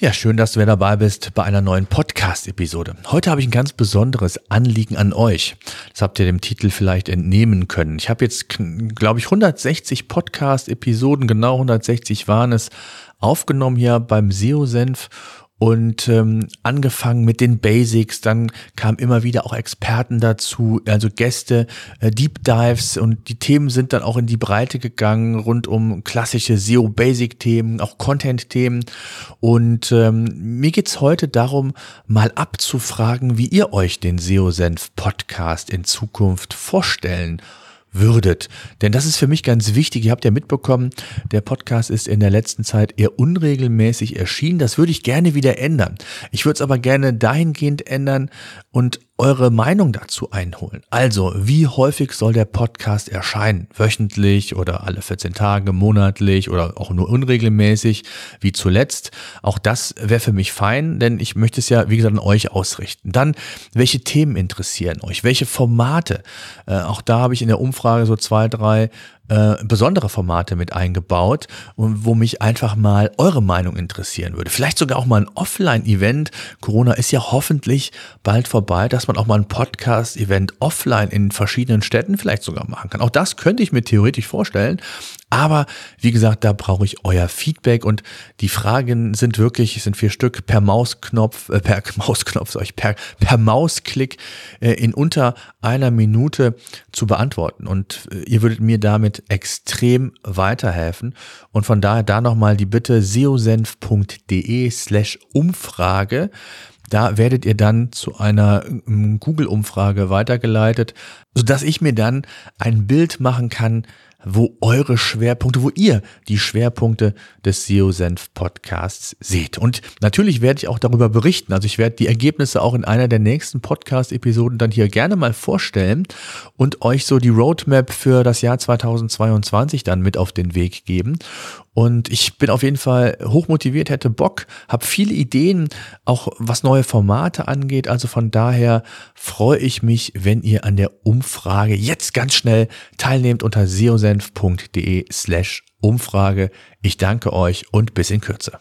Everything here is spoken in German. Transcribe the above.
Ja, schön, dass du wieder dabei bist bei einer neuen Podcast-Episode. Heute habe ich ein ganz besonderes Anliegen an euch. Das habt ihr dem Titel vielleicht entnehmen können. Ich habe jetzt, glaube ich, 160 Podcast-Episoden, genau 160 waren es, aufgenommen hier beim SEO-Senf und ähm, angefangen mit den Basics, dann kamen immer wieder auch Experten dazu, also Gäste, äh, Deep Dives und die Themen sind dann auch in die Breite gegangen, rund um klassische SEO-Basic-Themen, auch Content-Themen. Und ähm, mir geht's heute darum, mal abzufragen, wie ihr euch den SEO-Senf-Podcast in Zukunft vorstellen würdet. Denn das ist für mich ganz wichtig. Ihr habt ja mitbekommen, der Podcast ist in der letzten Zeit eher unregelmäßig erschienen. Das würde ich gerne wieder ändern. Ich würde es aber gerne dahingehend ändern und eure Meinung dazu einholen. Also, wie häufig soll der Podcast erscheinen? Wöchentlich oder alle 14 Tage, monatlich oder auch nur unregelmäßig, wie zuletzt? Auch das wäre für mich fein, denn ich möchte es ja, wie gesagt, an euch ausrichten. Dann, welche Themen interessieren euch? Welche Formate? Äh, auch da habe ich in der Umfrage so zwei, drei äh, besondere Formate mit eingebaut und wo mich einfach mal eure Meinung interessieren würde. Vielleicht sogar auch mal ein Offline-Event. Corona ist ja hoffentlich bald vorbei, dass man auch mal ein Podcast-Event offline in verschiedenen Städten vielleicht sogar machen kann. Auch das könnte ich mir theoretisch vorstellen. Aber wie gesagt, da brauche ich euer Feedback und die Fragen sind wirklich, sind vier Stück per Mausknopf, äh, per Mausknopf, sag ich, per, per Mausklick äh, in unter einer Minute zu beantworten. Und äh, ihr würdet mir damit extrem weiterhelfen. Und von daher da nochmal die Bitte seosenf.de slash Umfrage. Da werdet ihr dann zu einer ähm, Google-Umfrage weitergeleitet, sodass ich mir dann ein Bild machen kann, wo eure Schwerpunkte, wo ihr die Schwerpunkte des SEO Senf Podcasts seht. Und natürlich werde ich auch darüber berichten. Also ich werde die Ergebnisse auch in einer der nächsten Podcast Episoden dann hier gerne mal vorstellen und euch so die Roadmap für das Jahr 2022 dann mit auf den Weg geben. Und ich bin auf jeden Fall hochmotiviert, hätte Bock, habe viele Ideen, auch was neue Formate angeht. Also von daher freue ich mich, wenn ihr an der Umfrage jetzt ganz schnell teilnehmt unter seosenf.de slash Umfrage. Ich danke euch und bis in Kürze.